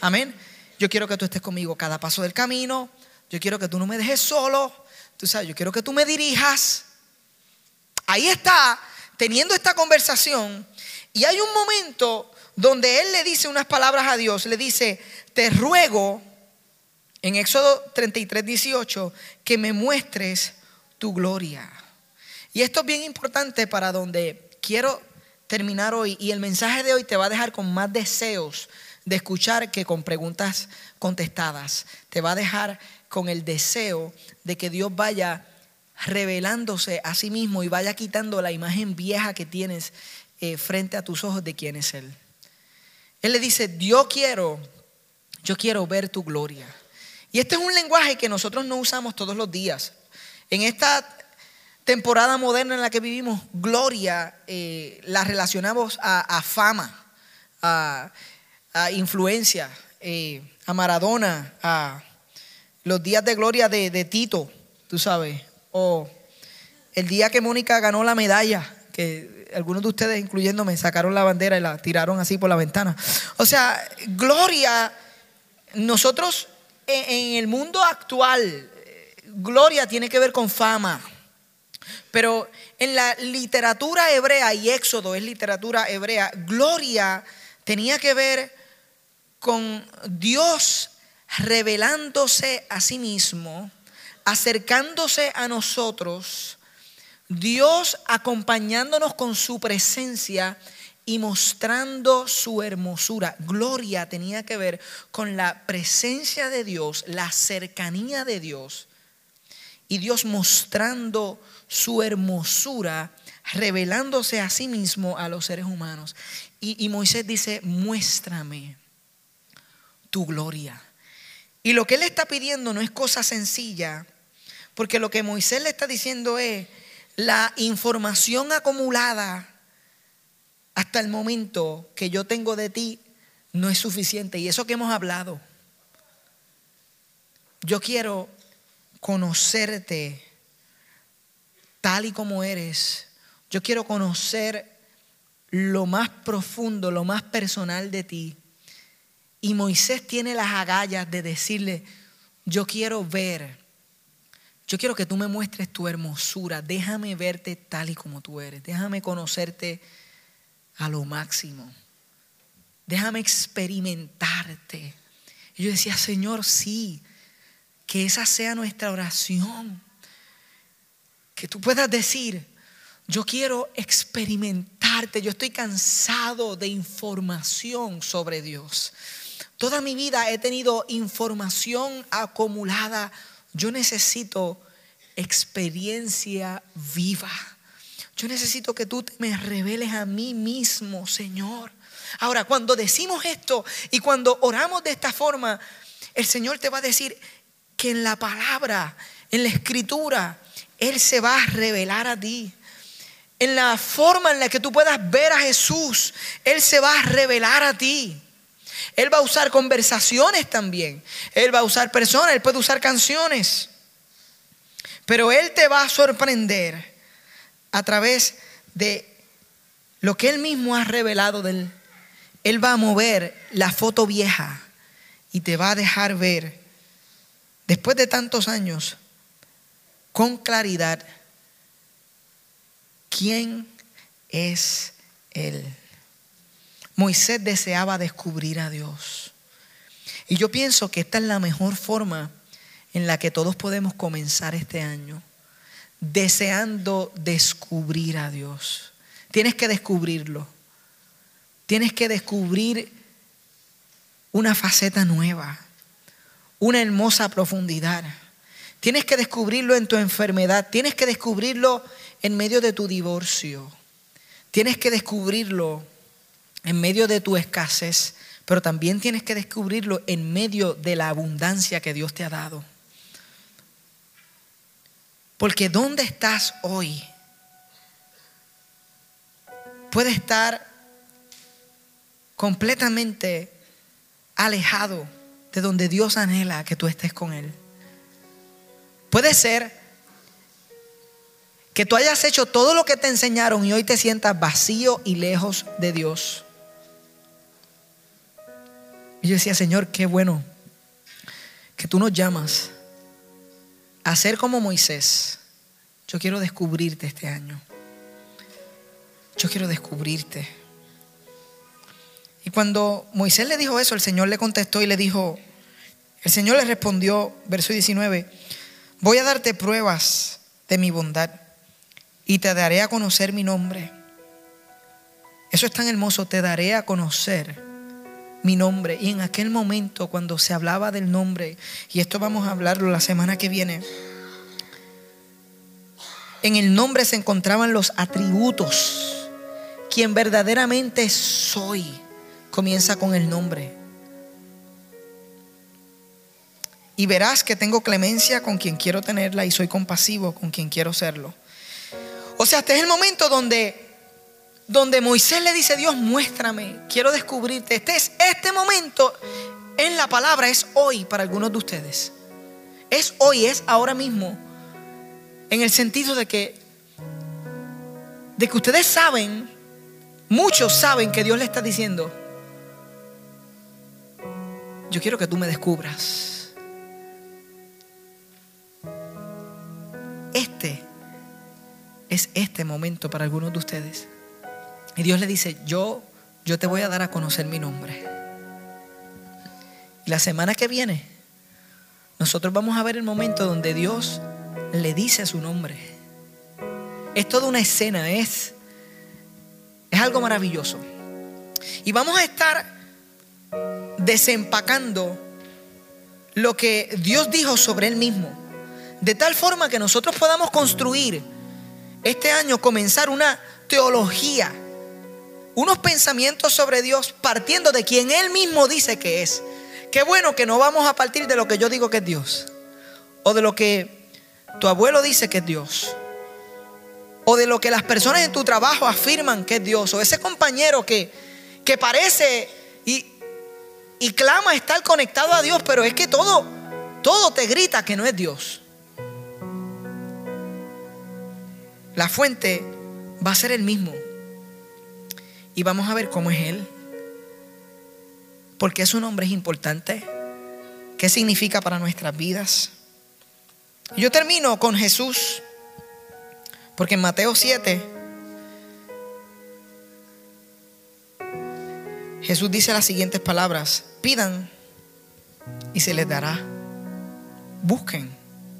Amén. Yo quiero que tú estés conmigo cada paso del camino. Yo quiero que tú no me dejes solo. Tú sabes, yo quiero que tú me dirijas. Ahí está, teniendo esta conversación. Y hay un momento donde él le dice unas palabras a Dios. Le dice, te ruego, en Éxodo 33, 18, que me muestres tu gloria. Y esto es bien importante para donde quiero terminar hoy. Y el mensaje de hoy te va a dejar con más deseos de escuchar que con preguntas contestadas. Te va a dejar con el deseo de que Dios vaya revelándose a sí mismo y vaya quitando la imagen vieja que tienes eh, frente a tus ojos de quién es Él. Él le dice, yo quiero, yo quiero ver tu gloria. Y este es un lenguaje que nosotros no usamos todos los días. En esta temporada moderna en la que vivimos, gloria eh, la relacionamos a, fama, a, influencia, eh, a Maradona, a los días de gloria de, Tito, tú sabes, o el día que Mónica ganó la medalla, que algunos de ustedes, incluyéndome, sacaron la bandera y la tiraron así por la ventana. O sea, gloria, nosotros en el mundo actual, gloria tiene que ver con fama pero en la literatura hebrea, y Éxodo es literatura hebrea, gloria tenía que ver con Dios revelándose a sí mismo, acercándose a nosotros, Dios acompañándonos con su presencia y mostrando su hermosura. Gloria tenía que ver con la presencia de Dios, la cercanía de Dios y Dios mostrando su hermosura, revelándose a sí mismo a los seres humanos. Y, Moisés dice, muéstrame tu gloria. Y lo que él está pidiendo no es cosa sencilla, porque lo que Moisés le está diciendo es la información acumulada hasta el momento que yo tengo de ti no es suficiente. Y eso que hemos hablado, yo quiero conocerte tal y como eres. Yo quiero conocer lo más profundo, lo más personal de ti. Y Moisés tiene las agallas de decirle, yo quiero ver, yo quiero que tú me muestres tu hermosura, déjame verte tal y como tú eres, déjame conocerte a lo máximo, déjame experimentarte. Y yo decía, Señor, sí, que esa sea nuestra oración. Que tú puedas decir, yo quiero experimentarte, yo estoy cansado de información sobre Dios. Toda mi vida he tenido información acumulada, yo necesito experiencia viva. Yo necesito que tú me reveles a mí mismo, Señor. Ahora, cuando decimos esto y cuando oramos de esta forma, el Señor te va a decir que en la palabra, en la escritura, él se va a revelar a ti. En la forma en la que tú puedas ver a Jesús, Él se va a revelar a ti. Él va a usar conversaciones también. Él va a usar personas, Él puede usar canciones. Pero Él te va a sorprender a través de lo que Él mismo ha revelado de Él. Él va a mover la foto vieja y te va a dejar ver, después de tantos años, con claridad quién es Él. Moisés deseaba descubrir a Dios. Y yo pienso que esta es la mejor forma en la que todos podemos comenzar este año, deseando descubrir a Dios. Tienes que descubrirlo. Tienes que descubrir una faceta nueva, una hermosa profundidad. Tienes que descubrirlo en tu enfermedad, tienes que descubrirlo en medio de tu divorcio, tienes que descubrirlo en medio de tu escasez, pero también tienes que descubrirlo en medio de la abundancia que Dios te ha dado. Porque ¿dónde estás hoy? Puede estar completamente alejado de donde Dios anhela que tú estés con Él. Puede ser que tú hayas hecho todo lo que te enseñaron y hoy te sientas vacío y lejos de Dios. Y yo decía, Señor, qué bueno que tú nos llamas a ser como Moisés. Yo quiero descubrirte este año. Yo quiero descubrirte. Y cuando Moisés le dijo eso, el Señor le contestó y le dijo, el Señor le respondió, verso 19, voy a darte pruebas de mi bondad y te daré a conocer mi nombre. Eso es tan hermoso, te daré a conocer mi nombre. Y en aquel momento, cuando se hablaba del nombre, y esto vamos a hablarlo la semana que viene, en el nombre se encontraban los atributos. Quien verdaderamente soy comienza con el nombre. Y verás que tengo clemencia con quien quiero tenerla y soy compasivo con quien quiero serlo. O sea, este es el momento donde donde Moisés le dice, Dios, muéstrame, quiero descubrirte. Este es este momento en la palabra, es hoy para algunos de ustedes. Es hoy, es ahora mismo. En el sentido de que, de que ustedes saben, muchos saben que Dios le está diciendo, yo quiero que tú me descubras. Este es este momento para algunos de ustedes. Y Dios le dice, yo, yo te voy a dar a conocer mi nombre. Y la semana que viene, nosotros vamos a ver el momento donde Dios le dice su nombre. Es toda una escena, es, es algo maravilloso. Y vamos a estar desempacando lo que Dios dijo sobre Él mismo. De tal forma que nosotros podamos construir este año, comenzar una teología, unos pensamientos sobre Dios partiendo de quien Él mismo dice que es. Qué bueno que no vamos a partir de lo que yo digo que es Dios. O de lo que tu abuelo dice que es Dios. O de lo que las personas en tu trabajo afirman que es Dios. O ese compañero que, que parece y, y clama estar conectado a Dios, pero es que todo, todo te grita que no es Dios. La fuente va a ser el mismo. Y vamos a ver cómo es Él. Porque su nombre es importante. ¿Qué significa para nuestras vidas? Yo termino con Jesús. Porque en Mateo 7, Jesús dice las siguientes palabras. Pidan y se les dará. Busquen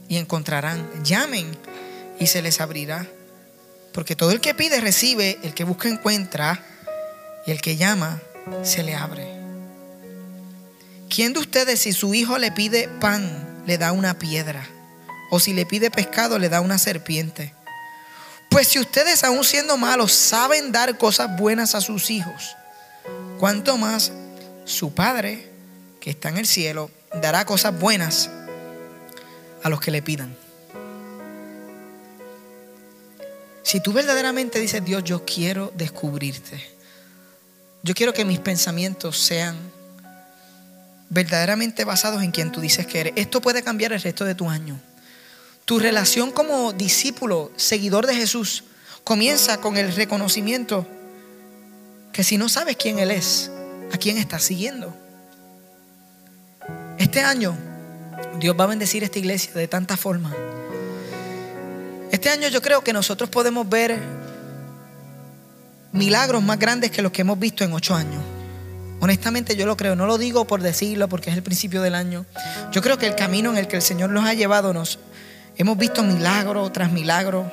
y encontrarán. Llamen y se les abrirá. Porque todo el que pide recibe, el que busca encuentra, y el que llama se le abre. ¿Quién de ustedes si su hijo le pide pan, le da una piedra? O si le pide pescado, le da una serpiente. Pues si ustedes aún siendo malos saben dar cosas buenas a sus hijos, ¿cuánto más su Padre, que está en el cielo, dará cosas buenas a los que le pidan? Si tú verdaderamente dices, Dios, yo quiero descubrirte. Yo quiero que mis pensamientos sean verdaderamente basados en quien tú dices que eres. Esto puede cambiar el resto de tu año. Tu relación como discípulo, seguidor de Jesús, comienza con el reconocimiento que si no sabes quién Él es, a quién estás siguiendo. Este año Dios va a bendecir esta iglesia de tanta forma este año yo creo que nosotros podemos ver milagros más grandes que los que hemos visto en ocho años. Honestamente yo lo creo, no lo digo por decirlo porque es el principio del año. Yo creo que el camino en el que el Señor nos ha llevado nos hemos visto milagro tras milagro.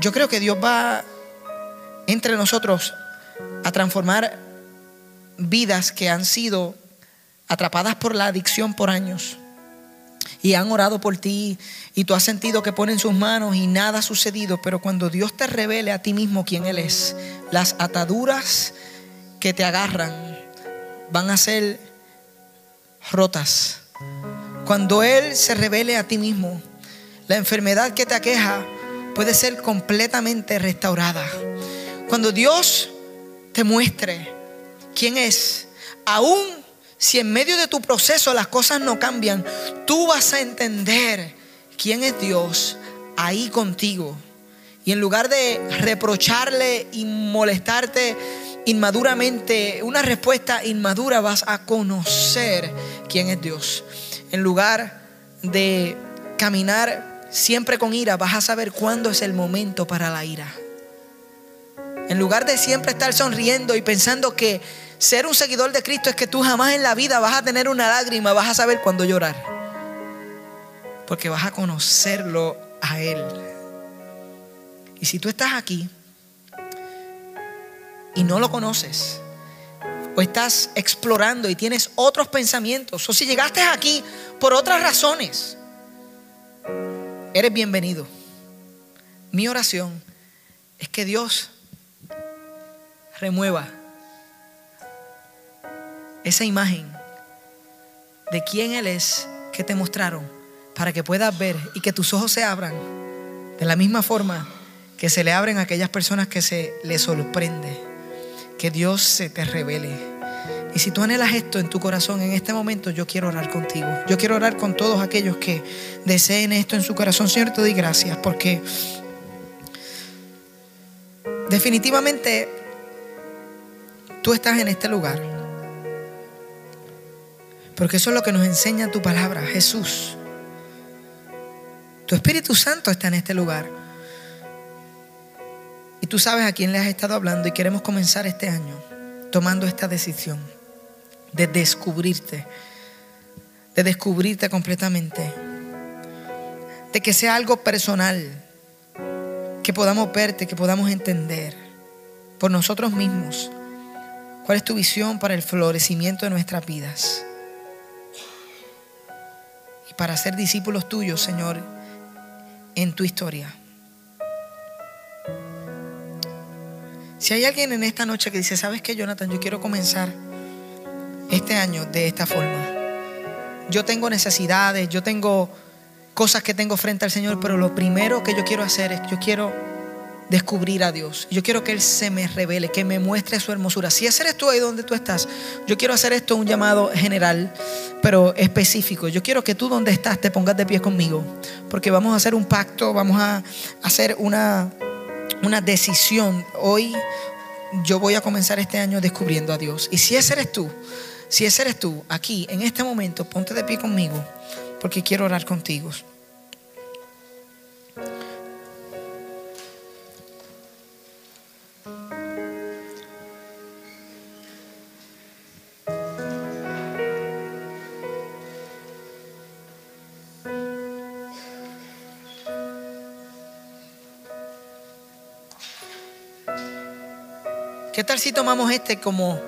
Yo creo que Dios va entre nosotros a transformar vidas que han sido atrapadas por la adicción por años y han orado por ti y tú has sentido que ponen sus manos y nada ha sucedido, pero cuando Dios te revele a ti mismo quién Él es, las ataduras que te agarran van a ser rotas. Cuando Él se revele a ti mismo, la enfermedad que te aqueja puede ser completamente restaurada. Cuando Dios te muestre quién es, aún si en medio de tu proceso las cosas no cambian, tú vas a entender quién es Dios ahí contigo. Y en lugar de reprocharle y molestarte inmaduramente, una respuesta inmadura, vas a conocer quién es Dios. En lugar de caminar siempre con ira, vas a saber cuándo es el momento para la ira. En lugar de siempre estar sonriendo y pensando que ser un seguidor de Cristo es que tú jamás en la vida vas a tener una lágrima, vas a saber cuándo llorar. Porque vas a conocerlo a Él. Y si tú estás aquí y no lo conoces, o estás explorando y tienes otros pensamientos, o si llegaste aquí por otras razones, eres bienvenido. Mi oración es que Dios remueva esa imagen de quién Él es que te mostraron para que puedas ver y que tus ojos se abran de la misma forma que se le abren a aquellas personas que se les sorprende, que Dios se te revele. Y si tú anhelas esto en tu corazón en este momento, yo quiero orar contigo. Yo quiero orar con todos aquellos que deseen esto en su corazón. Señor, te doy gracias porque definitivamente tú estás en este lugar. Porque eso es lo que nos enseña tu palabra, Jesús. Tu Espíritu Santo está en este lugar. Y tú sabes a quién le has estado hablando y queremos comenzar este año tomando esta decisión de descubrirte, de descubrirte completamente, de que sea algo personal, que podamos verte, que podamos entender por nosotros mismos cuál es tu visión para el florecimiento de nuestras vidas para ser discípulos tuyos, Señor, en tu historia. Si hay alguien en esta noche que dice, ¿sabes qué, Jonathan? Yo quiero comenzar este año de esta forma. Yo tengo necesidades, yo tengo cosas que tengo frente al Señor, pero lo primero que yo quiero hacer es, yo quiero descubrir a Dios. Yo quiero que Él se me revele, que me muestre su hermosura. Si ese eres tú ahí donde tú estás, yo quiero hacer esto un llamado general, pero específico. Yo quiero que tú donde estás te pongas de pie conmigo, porque vamos a hacer un pacto, vamos a hacer una una decisión. Hoy yo voy a comenzar este año descubriendo a Dios. Y si ese eres tú, si ese eres tú, aquí, en este momento, ponte de pie conmigo, porque quiero orar contigo. Si tomamos este como,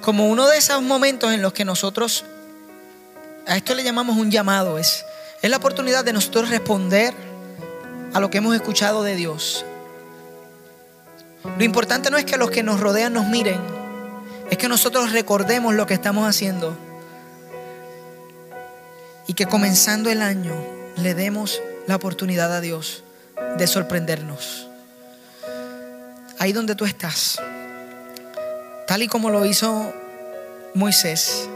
como uno de esos momentos en los que nosotros, a esto le llamamos un llamado, es, es la oportunidad de nosotros responder a lo que hemos escuchado de Dios. Lo importante no es que los que nos rodean nos miren, es que nosotros recordemos lo que estamos haciendo y que comenzando el año le demos la oportunidad a Dios de sorprendernos ahí donde tú estás, tal y como lo hizo Moisés,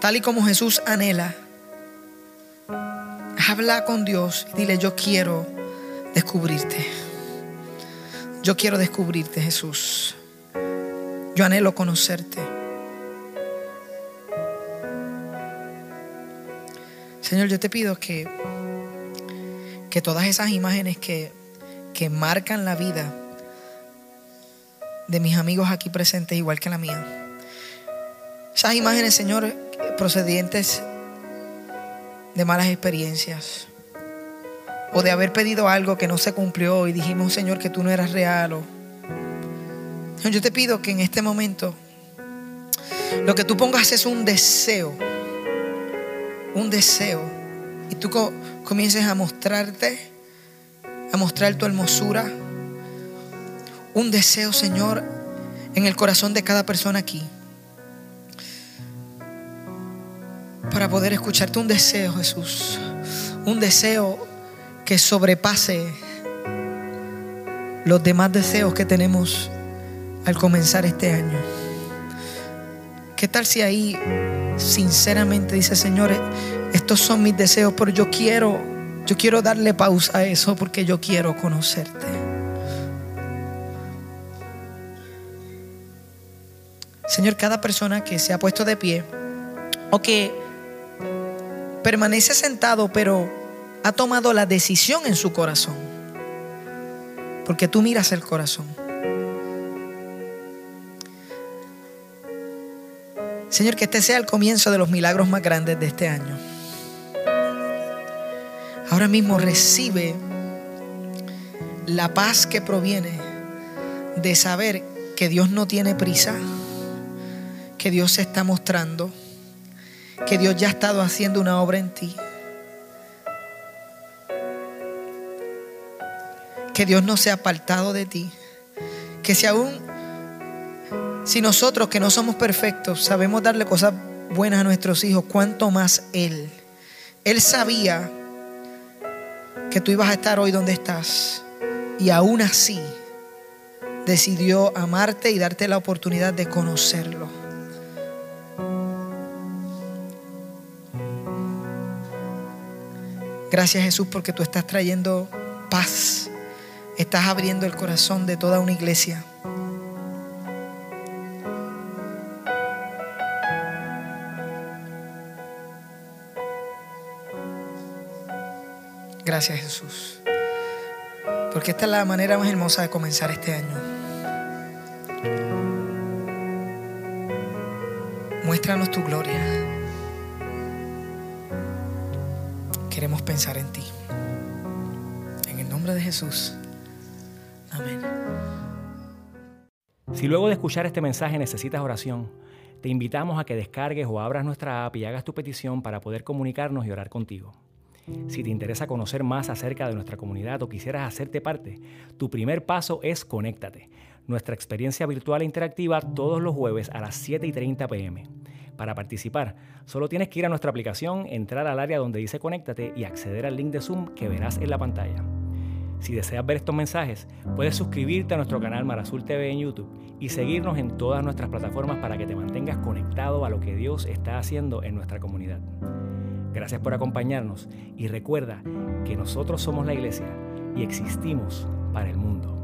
tal y como Jesús anhela, habla con Dios y dile, yo quiero descubrirte. Yo quiero descubrirte, Jesús. Yo anhelo conocerte. Señor, yo te pido que, que todas esas imágenes que, que marcan la vida, de mis amigos aquí presentes, igual que la mía. Esas imágenes, Señor, procedientes de malas experiencias o de haber pedido algo que no se cumplió y dijimos, Señor, que tú no eras real. O... Yo te pido que en este momento lo que tú pongas es un deseo, un deseo, y tú comiences a mostrarte, a mostrar tu hermosura, un deseo, Señor, en el corazón de cada persona aquí. Para poder escucharte un deseo, Jesús. Un deseo que sobrepase los demás deseos que tenemos al comenzar este año. ¿Qué tal si ahí sinceramente dice, Señor, estos son mis deseos, pero yo quiero Yo quiero darle pausa a eso porque yo quiero conocerte. Señor, cada persona que se ha puesto de pie o que permanece sentado pero ha tomado la decisión en su corazón, porque tú miras el corazón. Señor, que este sea el comienzo de los milagros más grandes de este año. Ahora mismo recibe la paz que proviene de saber que Dios no tiene prisa, que Dios se está mostrando, que Dios ya ha estado haciendo una obra en ti. Que Dios no se ha apartado de ti. Que si aún, si nosotros que no somos perfectos sabemos darle cosas buenas a nuestros hijos, cuánto más Él. Él sabía que tú ibas a estar hoy donde estás. Y aún así decidió amarte y darte la oportunidad de conocerlo. Gracias Jesús porque tú estás trayendo paz. Estás abriendo el corazón de toda una iglesia. Gracias Jesús. Porque esta es la manera más hermosa de comenzar este año. Muéstranos tu gloria. Queremos pensar en ti. En el nombre de Jesús. Amén. Si luego de escuchar este mensaje necesitas oración, te invitamos a que descargues o abras nuestra app y hagas tu petición para poder comunicarnos y orar contigo. Si te interesa conocer más acerca de nuestra comunidad o quisieras hacerte parte, tu primer paso es Conéctate, nuestra experiencia virtual e interactiva todos los jueves a las 7 y 30 pm. Para participar, solo tienes que ir a nuestra aplicación, entrar al área donde dice Conéctate y acceder al link de Zoom que verás en la pantalla. Si deseas ver estos mensajes, puedes suscribirte a nuestro canal Marazul TV en YouTube y seguirnos en todas nuestras plataformas para que te mantengas conectado a lo que Dios está haciendo en nuestra comunidad. Gracias por acompañarnos y recuerda que nosotros somos la iglesia y existimos para el mundo.